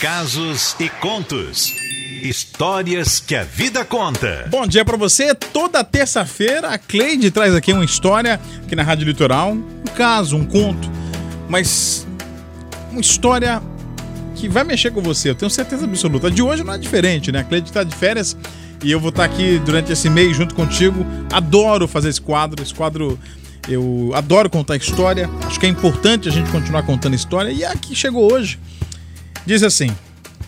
Casos e contos. Histórias que a vida conta. Bom dia pra você. Toda terça-feira a Cleide traz aqui uma história aqui na Rádio Litoral, um caso, um conto, mas uma história que vai mexer com você, eu tenho certeza absoluta. A de hoje não é diferente, né? A Cleide tá de férias e eu vou estar aqui durante esse mês junto contigo. Adoro fazer esse quadro, esse quadro eu adoro contar história. Acho que é importante a gente continuar contando história e aqui chegou hoje. Diz assim: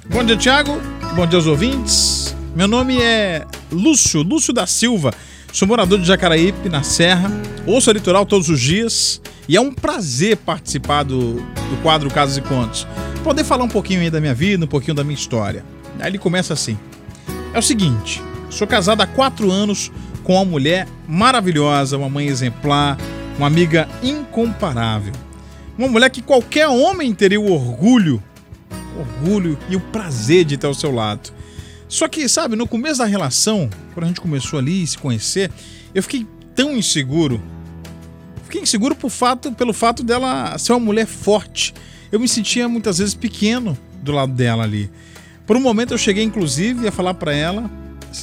Bom dia, Tiago. Bom dia aos ouvintes. Meu nome é Lúcio, Lúcio da Silva. Sou morador de Jacaraípe, na Serra. Ouço a litoral todos os dias. E é um prazer participar do, do quadro Casos e Contos. Poder falar um pouquinho aí da minha vida, um pouquinho da minha história. Aí ele começa assim: É o seguinte, sou casado há quatro anos com uma mulher maravilhosa, uma mãe exemplar, uma amiga incomparável. Uma mulher que qualquer homem teria o orgulho orgulho e o prazer de ter ao seu lado. Só que, sabe, no começo da relação, quando a gente começou ali a se conhecer, eu fiquei tão inseguro. Fiquei inseguro por fato, pelo fato dela ser uma mulher forte. Eu me sentia muitas vezes pequeno do lado dela ali. Por um momento eu cheguei inclusive a falar para ela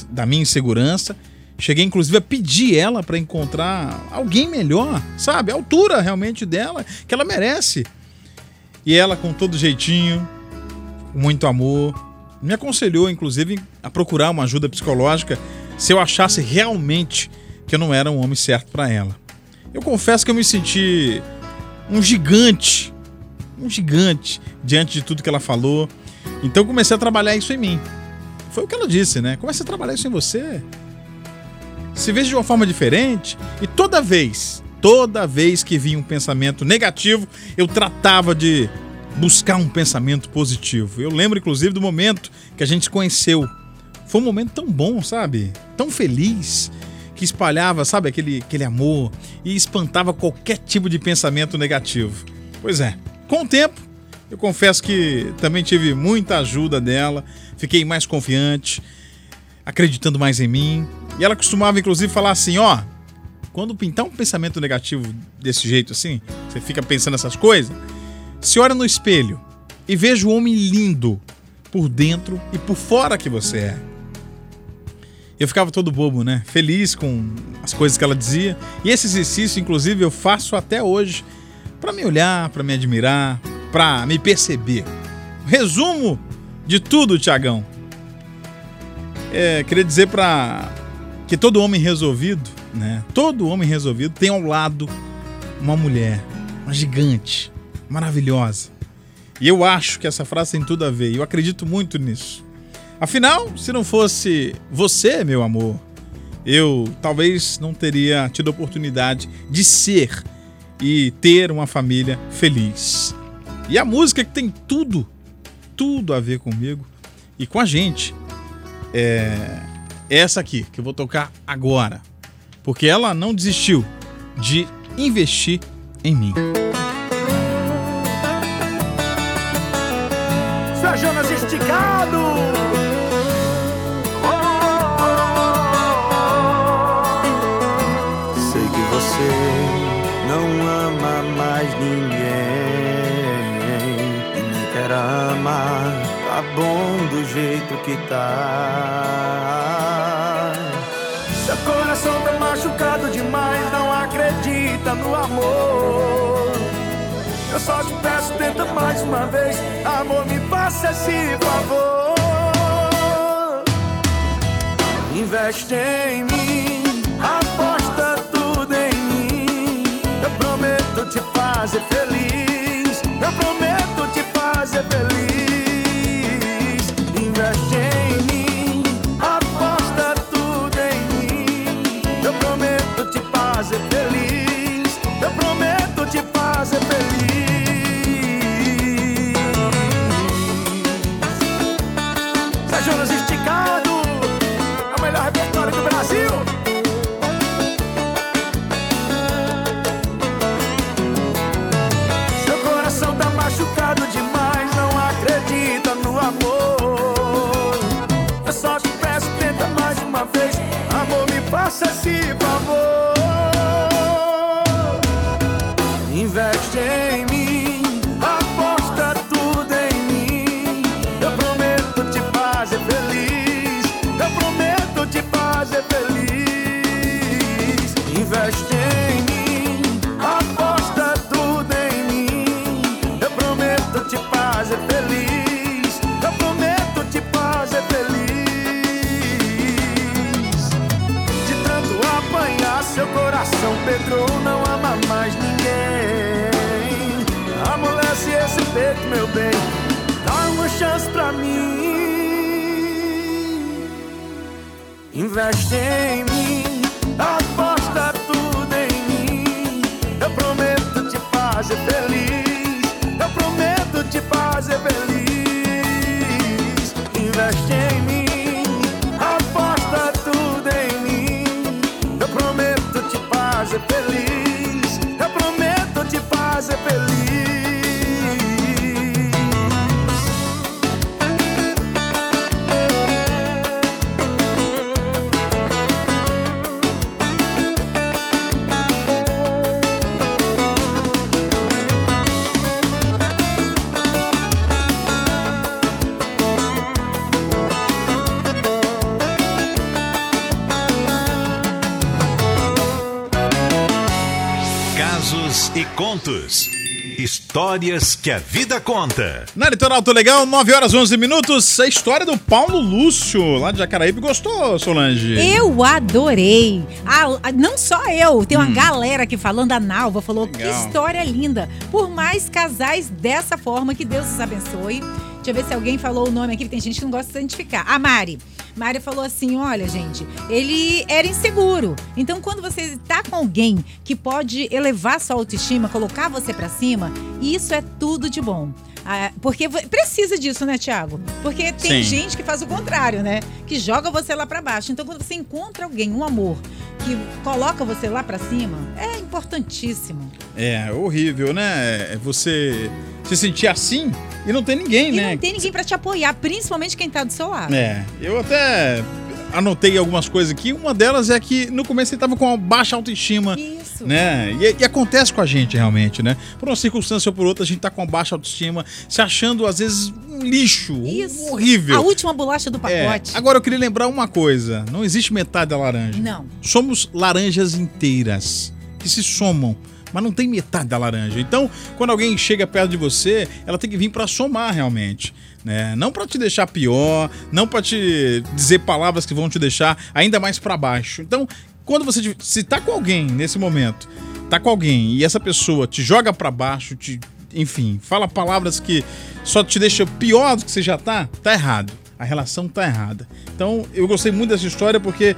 da minha insegurança, cheguei inclusive a pedir ela para encontrar alguém melhor, sabe? A altura realmente dela, que ela merece. E ela com todo jeitinho, muito amor. Me aconselhou, inclusive, a procurar uma ajuda psicológica se eu achasse realmente que eu não era um homem certo para ela. Eu confesso que eu me senti um gigante, um gigante diante de tudo que ela falou. Então comecei a trabalhar isso em mim. Foi o que ela disse, né? Comece a trabalhar isso em você. Se veja de uma forma diferente e toda vez, toda vez que vinha um pensamento negativo, eu tratava de buscar um pensamento positivo. Eu lembro, inclusive, do momento que a gente se conheceu. Foi um momento tão bom, sabe? Tão feliz, que espalhava, sabe, aquele, aquele amor e espantava qualquer tipo de pensamento negativo. Pois é, com o tempo, eu confesso que também tive muita ajuda dela, fiquei mais confiante, acreditando mais em mim. E ela costumava, inclusive, falar assim: ó, quando pintar um pensamento negativo desse jeito assim, você fica pensando essas coisas se olha no espelho e veja o homem lindo por dentro e por fora que você é. Eu ficava todo bobo, né? Feliz com as coisas que ela dizia. E esse exercício, inclusive, eu faço até hoje para me olhar, para me admirar, para me perceber. Resumo de tudo, Tiagão. É, queria dizer para que todo homem resolvido, né? Todo homem resolvido tem ao lado uma mulher, uma gigante, maravilhosa. E eu acho que essa frase tem tudo a ver, eu acredito muito nisso. Afinal, se não fosse você, meu amor, eu talvez não teria tido a oportunidade de ser e ter uma família feliz. E a música que tem tudo, tudo a ver comigo e com a gente é essa aqui que eu vou tocar agora, porque ela não desistiu de investir em mim. Jonas esticado. Sei que você não ama mais ninguém e nem quer amar. Tá bom do jeito que tá. Seu coração tá machucado demais, não acredita no amor. Eu só te peço, tenta mais uma vez. Amor, me faça esse favor. Investe em mim, aposta tudo em mim. Eu prometo te fazer feliz. Eu prometo faça esse favor. São Pedro não ama mais ninguém. Amolece esse peito, meu bem. Dá uma chance pra mim. Investe em mim, aposta tudo em mim. Eu prometo te fazer feliz. Eu prometo te fazer feliz. Investe em Casos e contos. Histórias que a vida conta. Na Litoral Tô Legal, 9 horas 11 minutos, a história do Paulo Lúcio, lá de Jacaraípe. Gostou, Solange? Eu adorei. Ah, não só eu, tem uma galera aqui falando. A Nalva falou que Hum. Legal. história linda. Por mais casais dessa forma, que Deus os abençoe. Deixa eu ver se alguém falou o nome aqui, porque tem gente que não gosta de identificar. A Mari. Mari falou assim: olha, gente, ele era inseguro. Então, quando você tá com alguém que pode elevar sua autoestima, colocar você pra cima, isso é tudo de bom. Ah, porque precisa disso, né, Tiago? Porque tem Sim. gente que faz o contrário, né? Que joga você lá pra baixo. Então, quando você encontra alguém, um amor, que coloca você lá pra cima, é importantíssimo. É, horrível, né? Você se sentir assim e não tem ninguém, E né? não tem ninguém pra te apoiar, principalmente quem tá do seu lado. É, eu até anotei algumas coisas aqui. Uma delas é que no começo ele tava com uma baixa autoestima. Isso. Né? E, e acontece com a gente realmente, né? Por uma circunstância ou por outra, a gente tá com baixa autoestima, se achando às vezes um lixo, Isso. horrível. A última bolacha do É, pacote. Agora eu queria lembrar uma coisa: não existe metade da laranja. Não. Somos laranjas inteiras que se somam. Mas não tem metade da laranja. Então, quando alguém chega perto de você, ela tem que vir pra somar realmente. Né? Não pra te deixar pior, não pra te dizer palavras que vão te deixar ainda mais pra baixo. Então, quando você se tá com alguém nesse momento, tá com alguém e essa pessoa te joga pra baixo, te, enfim, fala palavras que só te deixa pior do que você já tá, tá errado. A relação tá errada. Então, eu gostei muito dessa história porque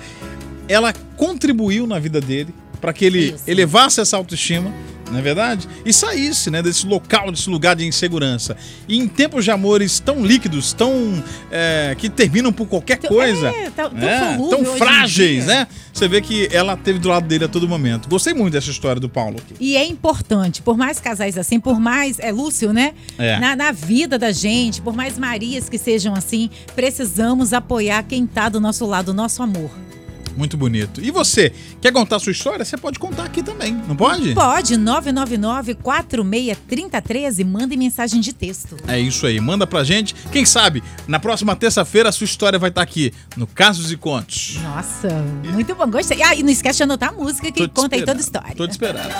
ela contribuiu na vida dele para que ele Isso. elevasse essa autoestima, não é verdade? E saísse, né, desse local, desse lugar de insegurança. E em tempos de amores tão líquidos, tão é, que terminam por qualquer coisa, é, tão- tão volúvel tão frágeis, né? Você vê que ela teve do lado dele a todo momento. Gostei muito dessa história do Paulo. aqui. E é importante, por mais casais assim, por mais. É Lúcio, né? É. Na, na vida da gente, por mais Marias que sejam assim, precisamos apoiar quem tá do nosso lado, o nosso amor. Muito bonito. E você, quer contar a sua história? Você pode contar aqui também, não pode? Pode, 999-463013, mande mensagem de texto. É isso aí, manda pra gente. Quem sabe, na próxima terça-feira a sua história vai estar aqui no Casos e Contos. Nossa, muito bom, gostei. Ah, e não esquece de anotar a música que conta aí toda a história. Tô te esperando.